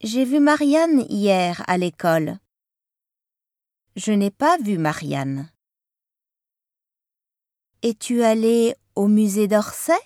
J'ai vu Marianne hier à l'école. Je n'ai pas vu Marianne. Es-tu allé au musée d'Orsay?